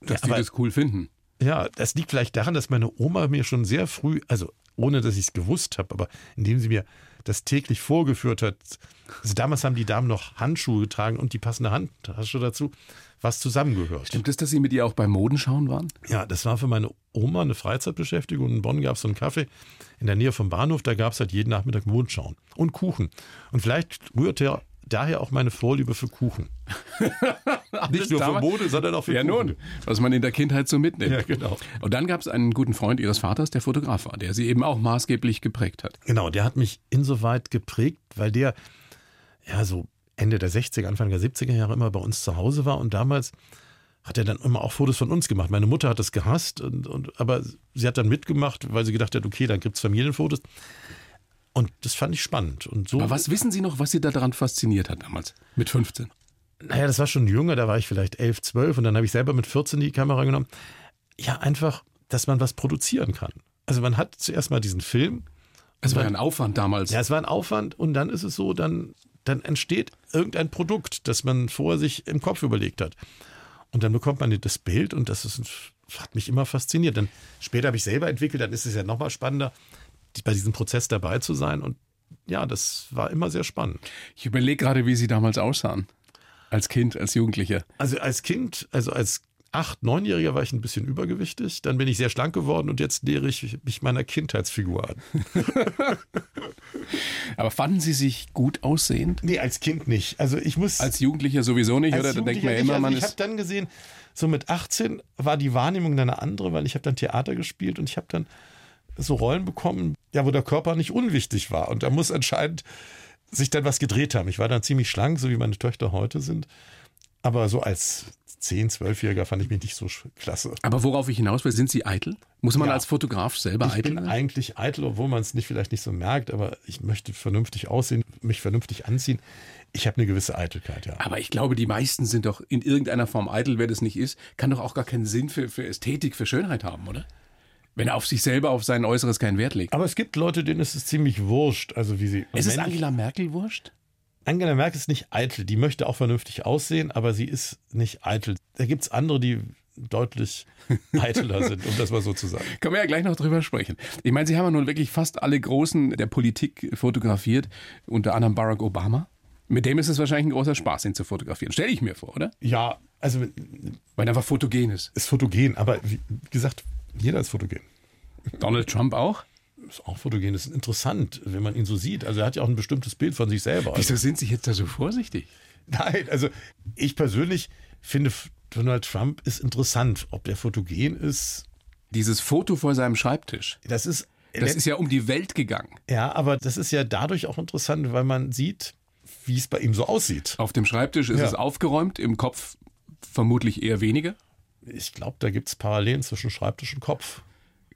dass Ja, die aber- das cool finden. Ja, das liegt vielleicht daran, dass meine Oma mir schon sehr früh, also ohne dass ich es gewusst habe, aber indem sie mir das täglich vorgeführt hat. Also damals haben die Damen noch Handschuhe getragen und die passende Handtasche dazu, was zusammengehört. Stimmt es, dass Sie mit ihr auch beim Modenschauen waren? Ja, das war für meine Oma eine Freizeitbeschäftigung. In Bonn gab es so einen Café in der Nähe vom Bahnhof, da gab es halt jeden Nachmittag Mondschauen und Kuchen. Und vielleicht rührte ja daher auch meine Vorliebe für Kuchen. Nicht nur für Mode, sondern auch für Ja, Kuchen. nun, was man in der Kindheit so mitnimmt. Ja, genau. Und dann gab es einen guten Freund Ihres Vaters, der Fotograf war, der Sie eben auch maßgeblich geprägt hat. Genau, der hat mich insoweit geprägt, weil der ja so Ende der 60er, Anfang der 70er Jahre immer bei uns zu Hause war und damals hat er dann immer auch Fotos von uns gemacht. Meine Mutter hat das gehasst, und, und, aber sie hat dann mitgemacht, weil sie gedacht hat, okay, dann gibt's Familienfotos. Und das fand ich spannend. Und so, Aber was wissen Sie noch, was Sie da daran fasziniert hat damals, mit 15? naja, das war schon jünger, da war ich vielleicht 11, 12 und dann habe ich selber mit 14 die Kamera genommen. Ja, einfach, dass man was produzieren kann. Also man hat zuerst mal diesen Film, Es war ja ein Aufwand damals. Ja, es war ein Aufwand und dann ist es so, dann, dann entsteht irgendein Produkt, das man vorher sich im Kopf überlegt hat. Und dann bekommt man das Bild und das ist, hat mich immer fasziniert. Dann später habe ich selber entwickelt, dann ist es ja nochmal spannender, bei diesem Prozess dabei zu sein. Und ja, das war immer sehr spannend. Ich überlege gerade, wie Sie damals aussahen. Als Kind, als Jugendlicher. Also als Kind, also als acht, neunjähriger war ich ein bisschen übergewichtig. Dann bin ich sehr schlank geworden und jetzt nähere ich mich meiner Kindheitsfigur an. Aber fanden Sie sich gut aussehend? Nee, als Kind nicht. Also ich muss. Als Jugendlicher sowieso nicht, oder? Da denkt man ja immer, nicht. man also ich habe ist. dann gesehen, so mit 18 war die Wahrnehmung dann eine andere, weil ich habe dann Theater gespielt und ich habe dann so Rollen bekommen, ja, wo der Körper nicht unwichtig war. Und da muss anscheinend sich dann was gedreht haben. Ich war dann ziemlich schlank, so wie meine Töchter heute sind. Aber so als 10-, 12-Jähriger fand ich mich nicht so klasse. Aber worauf ich hinaus will, sind Sie eitel? Muss man Ja. als Fotograf selber Ich eitel bin sein? eigentlich eitel, obwohl man es nicht vielleicht nicht so merkt, aber ich möchte vernünftig aussehen, mich vernünftig anziehen. Ich habe eine gewisse Eitelkeit, ja. Aber ich glaube, die meisten sind doch in irgendeiner Form eitel. Wer das nicht ist, kann doch auch gar keinen Sinn für, für Ästhetik, für Schönheit haben, oder? Wenn er auf sich selber, auf sein Äußeres keinen Wert legt. Aber es gibt Leute, denen ist es ziemlich wurscht, also wie sie. Es ist männlich- Angela Merkel wurscht? Angela Merkel ist nicht eitel, die möchte auch vernünftig aussehen, aber sie ist nicht eitel. Da gibt es andere, die deutlich eitler sind, um das mal so zu sagen. Können wir ja gleich noch drüber sprechen. Ich meine, Sie haben ja nun wirklich fast alle Großen der Politik fotografiert, unter anderem Barack Obama. Mit dem ist es wahrscheinlich ein großer Spaß, ihn zu fotografieren. Stelle ich mir vor, oder? Ja, also Weil er einfach fotogen ist. ist fotogen, aber wie gesagt, jeder ist fotogen. Donald Trump auch? Ist auch fotogen, ist interessant, wenn man ihn so sieht. Also er hat ja auch ein bestimmtes Bild von sich selber. Also, Wieso sind Sie jetzt da so vorsichtig? nein, also ich persönlich finde, Donald Trump ist interessant. Ob der fotogen ist, Dieses Foto vor seinem Schreibtisch, das ist. das ist ja um die Welt gegangen. ja, aber das ist ja dadurch auch interessant, weil man sieht, wie es bei ihm so aussieht. Auf dem Schreibtisch ist Ja. es aufgeräumt, im Kopf vermutlich eher weniger. Ich glaube, da gibt es Parallelen zwischen Schreibtisch und Kopf.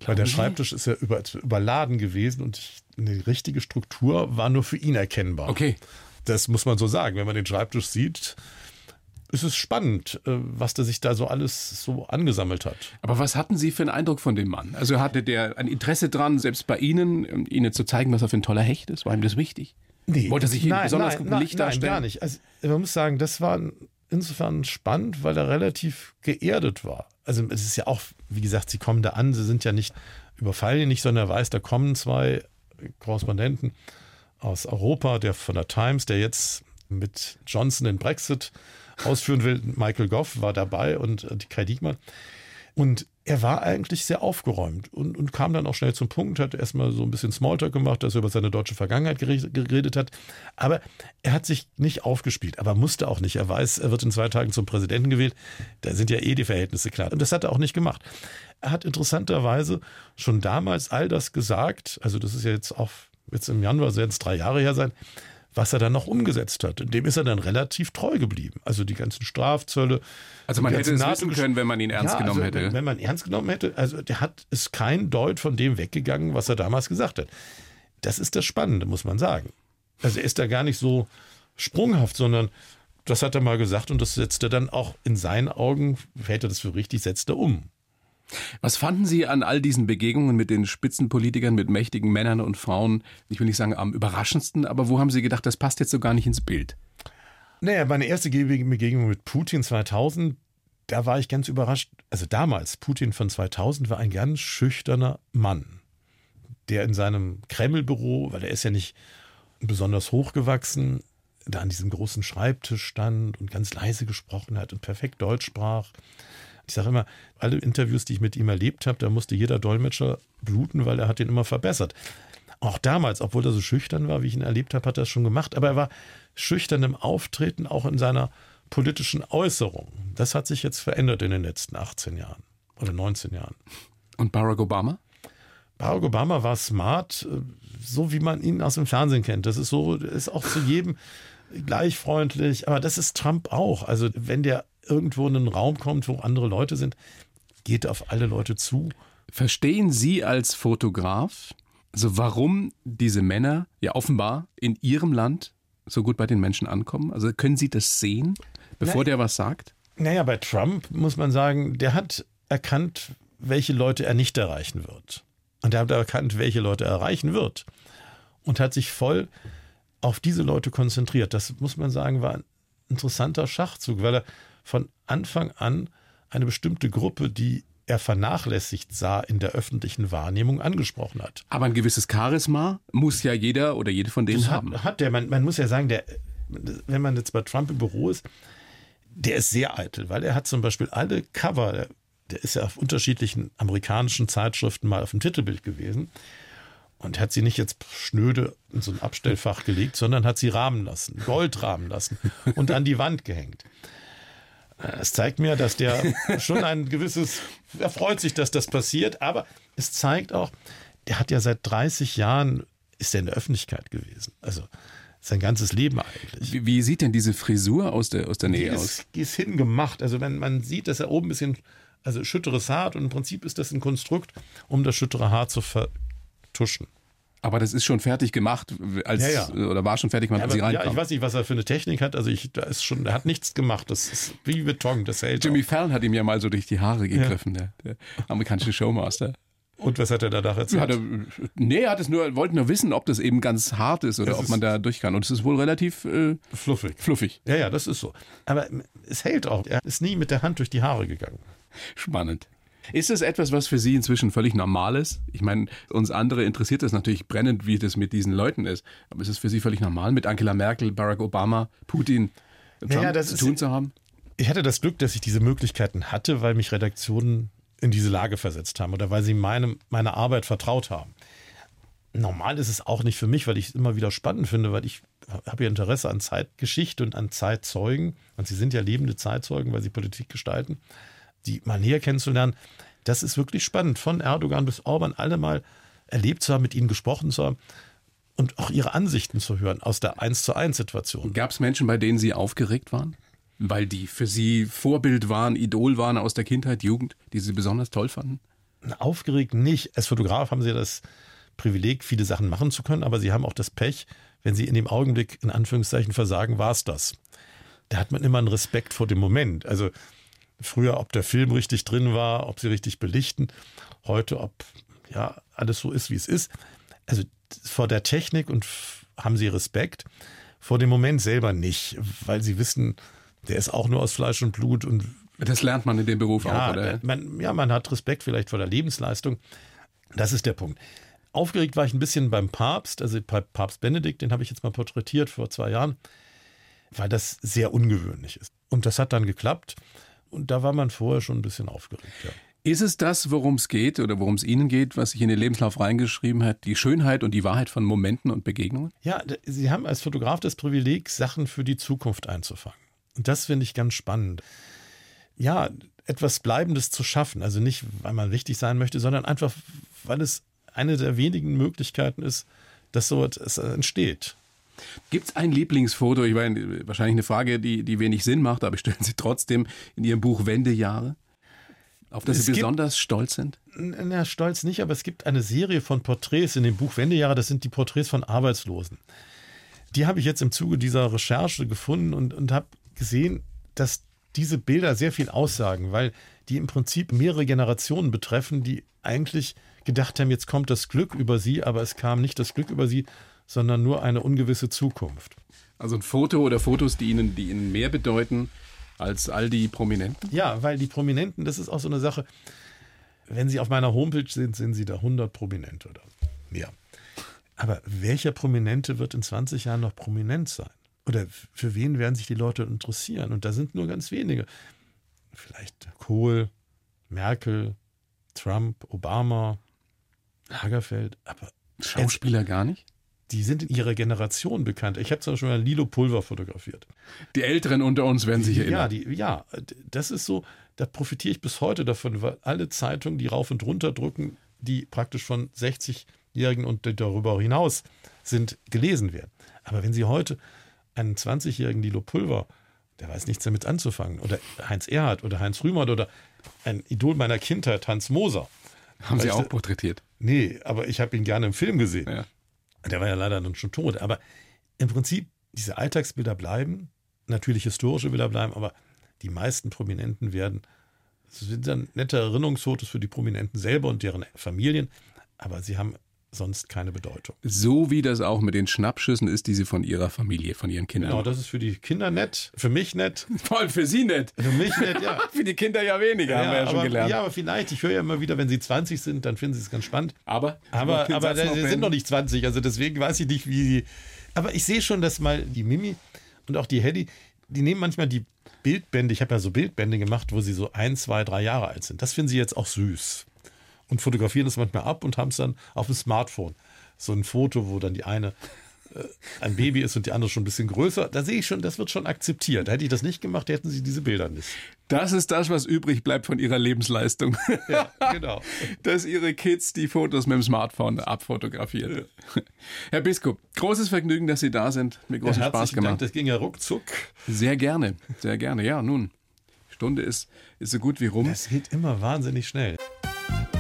Weil der Schreibtisch ist ja über, überladen gewesen und ich, eine richtige Struktur war nur für ihn erkennbar. Okay. Das muss man so sagen. Wenn man den Schreibtisch sieht, ist es spannend, äh, was der sich da so alles so angesammelt hat. Aber was hatten Sie für einen Eindruck von dem Mann? Also hatte der ein Interesse dran, selbst bei Ihnen, Ihnen zu zeigen, was er für ein toller Hecht ist? War ihm das wichtig? Wollte er sich in besonders gutem Licht nein, darstellen? gar nicht. Also, man muss sagen, das war insofern spannend, weil er relativ geerdet war. Also es ist ja auch, wie gesagt, sie kommen da an, sie sind ja nicht, überfallen ihn nicht, sondern er weiß, da kommen zwei Korrespondenten aus Europa, der von der Times, der jetzt mit Johnson den Brexit ausführen will. Michael Goff war dabei und äh, die Kai Diekmann. Und er war eigentlich sehr aufgeräumt und, und kam dann auch schnell zum Punkt, hat erstmal so ein bisschen Smalltalk gemacht, dass er über seine deutsche Vergangenheit geredet hat. Aber er hat sich nicht aufgespielt, aber musste auch nicht. Er weiß, er wird in zwei Tagen zum Präsidenten gewählt. Da sind ja eh die Verhältnisse klar. Und das hat er auch nicht gemacht. Er hat interessanterweise schon damals all das gesagt, also das ist ja jetzt auch, jetzt im Januar werden es drei Jahre her sein, was er dann noch umgesetzt hat. Dem ist er dann relativ treu geblieben. Also die ganzen Strafzölle. Also man hätte es wissen können, wenn man ihn ernst ja, genommen also, hätte. Wenn man ernst genommen hätte, also der hat ist kein Deut von dem weggegangen, was er damals gesagt hat. Das ist das Spannende, muss man sagen. Also er ist da gar nicht so sprunghaft, sondern das hat er mal gesagt und das setzt er dann auch in seinen Augen, hält er das für richtig, setzt er um. Was fanden Sie an all diesen Begegnungen mit den Spitzenpolitikern, mit mächtigen Männern und Frauen, ich will nicht sagen am überraschendsten, aber wo haben Sie gedacht, das passt jetzt so gar nicht ins Bild? Naja, meine erste Begegnung mit Putin 2000, da war ich ganz überrascht. Also damals, Putin von 2000 war ein ganz schüchterner Mann, der in seinem Kremlbüro, weil er ist ja nicht besonders hochgewachsen, da an diesem großen Schreibtisch stand und ganz leise gesprochen hat und perfekt Deutsch sprach. Ich sage immer, alle Interviews, die ich mit ihm erlebt habe, da musste jeder Dolmetscher bluten, weil er hat ihn immer verbessert. Auch damals, obwohl er so schüchtern war, wie ich ihn erlebt habe, hat er es schon gemacht. Aber er war schüchtern im Auftreten, auch in seiner politischen Äußerung. Das hat sich jetzt verändert in den letzten 18 Jahren oder 19 Jahren. Und Barack Obama? Barack Obama war smart, äh, so wie man ihn aus dem Fernsehen kennt. Das ist so, ist auch zu jedem gleich freundlich. Aber das ist Trump auch. Also wenn der irgendwo in einen Raum kommt, wo andere Leute sind, geht auf alle Leute zu. Verstehen Sie als Fotograf, also warum diese Männer ja offenbar in Ihrem Land so gut bei den Menschen ankommen? Also können Sie das sehen, bevor naja, der was sagt? Naja, bei Trump muss man sagen, der hat erkannt, welche Leute er nicht erreichen wird. Und er hat erkannt, welche Leute er erreichen wird. Und hat sich voll auf diese Leute konzentriert. Das muss man sagen, war ein interessanter Schachzug, weil er von Anfang an eine bestimmte Gruppe, die er vernachlässigt sah in der öffentlichen Wahrnehmung, angesprochen hat. Aber ein gewisses Charisma muss ja jeder oder jede von denen das haben. Hat, hat der, man, man muss ja sagen, der, wenn man jetzt bei Trump im Büro ist, der ist sehr eitel, weil er hat zum Beispiel alle Cover, der, der ist ja auf unterschiedlichen amerikanischen Zeitschriften mal auf dem Titelbild gewesen und hat sie nicht jetzt schnöde in so ein Abstellfach gelegt, sondern hat sie rahmen lassen, Gold rahmen lassen und an die Wand gehängt. Es zeigt mir, dass der schon ein gewisses, er freut sich, dass das passiert, aber es zeigt auch, der hat ja seit 30 Jahren, ist er in der Öffentlichkeit gewesen. Also sein ganzes Leben eigentlich. Wie, wie sieht denn diese Frisur aus der, aus der Nähe die aus? Ist, die ist hinten gemacht. Also wenn man sieht, dass er oben ein bisschen, also schütteres Haar hat und im Prinzip ist das ein Konstrukt, um das schüttere Haar zu vertuschen. Aber das ist schon fertig gemacht, als, ja, ja. oder war schon fertig gemacht, ja, als sie reinkam. Ja, ich weiß nicht, was er für eine Technik hat. Also ich, da ist schon, er hat nichts gemacht. Das ist wie Beton, das hält. Jimmy auch. Fallon hat ihm ja mal so durch die Haare gegriffen, der, der amerikanische Showmaster. Und was hat er danach erzählt? Hat er, nee, er hat es nur, wollte nur wissen, ob das eben ganz hart ist oder das ob man da durch kann. Und es ist wohl relativ äh, fluffig. fluffig. Ja, ja, das ist so. Aber es hält auch. Er ist nie mit der Hand durch die Haare gegangen. Spannend. Ist es etwas, was für Sie inzwischen völlig normal ist? Ich meine, uns andere interessiert das natürlich brennend, wie das mit diesen Leuten ist. Aber ist es für Sie völlig normal, mit Angela Merkel, Barack Obama, Putin, Trump naja, zu tun ist, zu haben? Ich hatte das Glück, dass ich diese Möglichkeiten hatte, weil mich Redaktionen in diese Lage versetzt haben oder weil sie meine, meine Arbeit vertraut haben. Normal ist es auch nicht für mich, weil ich es immer wieder spannend finde, weil ich habe ja Interesse an Zeitgeschichte und an Zeitzeugen. Und sie sind ja lebende Zeitzeugen, weil sie Politik gestalten die mal näher kennenzulernen, das ist wirklich spannend. Von Erdogan bis Orban alle mal erlebt zu haben, mit ihnen gesprochen zu haben und auch ihre Ansichten zu hören aus der 1 zu 1 Situation. Gab es Menschen, bei denen Sie aufgeregt waren? Weil die für Sie Vorbild waren, Idol waren aus der Kindheit, Jugend, die Sie besonders toll fanden? Aufgeregt nicht. Als Fotograf haben Sie das Privileg, viele Sachen machen zu können, aber Sie haben auch das Pech, wenn Sie in dem Augenblick in Anführungszeichen versagen, war es das. Da hat man immer einen Respekt vor dem Moment. Also Früher, ob der Film richtig drin war, ob sie richtig belichten. Heute, ob ja alles so ist, wie es ist. Also vor der Technik und haben sie Respekt. Vor dem Moment selber nicht, weil sie wissen, der ist auch nur aus Fleisch und Blut und das lernt man in dem Beruf ja, auch, oder? Man, ja, man hat Respekt vielleicht vor der Lebensleistung. Das ist der Punkt. Aufgeregt war ich ein bisschen beim Papst, also Papst Benedikt, den habe ich jetzt mal porträtiert vor zwei Jahren. weil das sehr ungewöhnlich ist. Und das hat dann geklappt. Und da war man vorher schon ein bisschen aufgeregt. Ja. Ist es das, worum es geht oder worum es Ihnen geht, was sich in den Lebenslauf reingeschrieben hat, die Schönheit und die Wahrheit von Momenten und Begegnungen? Ja, Sie haben als Fotograf das Privileg, Sachen für die Zukunft einzufangen. Und das finde ich ganz spannend. Ja, etwas Bleibendes zu schaffen. Also nicht, weil man wichtig sein möchte, sondern einfach, weil es eine der wenigen Möglichkeiten ist, dass so etwas entsteht. Gibt es ein Lieblingsfoto? Ich meine, wahrscheinlich eine Frage, die, die wenig Sinn macht, aber ich stelle sie trotzdem in Ihrem Buch Wendejahre. Auf das es Sie besonders gibt, stolz sind? Na, stolz nicht, aber es gibt eine Serie von Porträts in dem Buch Wendejahre, das sind die Porträts von Arbeitslosen. Die habe ich jetzt im Zuge dieser Recherche gefunden und, und habe gesehen, dass diese Bilder sehr viel aussagen, weil die im Prinzip mehrere Generationen betreffen, die eigentlich gedacht haben, jetzt kommt das Glück über sie, aber es kam nicht das Glück über sie, sondern nur eine ungewisse Zukunft. Also ein Foto oder Fotos, die Ihnen, die Ihnen mehr bedeuten als all die Prominenten? Ja, weil die Prominenten, das ist auch so eine Sache, wenn Sie auf meiner Homepage sind, sind Sie da 100 Prominente oder mehr. Aber welcher Prominente wird in 20 Jahren noch prominent sein? Oder für wen werden sich die Leute interessieren? Und da sind nur ganz wenige. Vielleicht Kohl, Merkel, Trump, Obama, Lagerfeld, aber. Schauspieler gar nicht? Die sind in ihrer Generation bekannt. Ich habe zum Beispiel mal Lilo Pulver fotografiert. Die Älteren unter uns werden sich erinnern. Ja, die, ja, das ist so, da profitiere ich bis heute davon, weil alle Zeitungen, die rauf und runter drücken, die praktisch von 60-Jährigen und darüber hinaus sind, gelesen werden. Aber wenn Sie heute einen 20-jährigen Lilo Pulver, der weiß nichts damit anzufangen, oder Heinz Erhardt oder Heinz Rühmert oder ein Idol meiner Kindheit, Hans Moser. Haben Sie auch porträtiert? Nee, aber ich habe ihn gerne im Film gesehen. Ja. Der war ja leider dann schon tot. Aber im Prinzip, diese Alltagsbilder bleiben, natürlich historische Bilder bleiben, aber die meisten Prominenten werden, es sind dann nette Erinnerungsfotos für die Prominenten selber und deren Familien, aber sie haben sonst keine Bedeutung. So wie das auch mit den Schnappschüssen ist, die sie von ihrer Familie, von ihren Kindern. Genau, das ist für die Kinder nett, für mich nett. Vor allem für sie nett. Für mich nett, ja. für die Kinder ja weniger, ja, haben wir ja aber, schon gelernt. Ja, aber vielleicht, ich höre ja immer wieder, wenn sie 20 sind, dann finden sie es ganz spannend. Aber? Aber, aber sie sind noch nicht 20, also deswegen weiß ich nicht, wie sie. Aber ich sehe schon, dass mal die Mimi und auch die Hedy, die nehmen manchmal die Bildbände, ich habe ja so Bildbände gemacht, wo sie so ein, zwei, drei Jahre alt sind. Das finden sie jetzt auch süß. Und fotografieren das manchmal ab und haben es dann auf dem Smartphone so ein Foto, wo dann die eine äh, ein Baby ist und die andere schon ein bisschen größer. Da sehe ich schon, das wird schon akzeptiert. Hätte ich das nicht gemacht, hätten sie diese Bilder nicht. Das ist das, was übrig bleibt von ihrer Lebensleistung. Ja, genau. Dass ihre Kids die Fotos mit dem Smartphone abfotografieren. Ja. Herr Biskup, großes Vergnügen, dass Sie da sind. Mir großen ja, Spaß gemacht. Dank, das ging ja ruckzuck. Sehr gerne, sehr gerne. Ja, nun, Stunde ist, ist so gut wie rum. Das geht immer wahnsinnig schnell.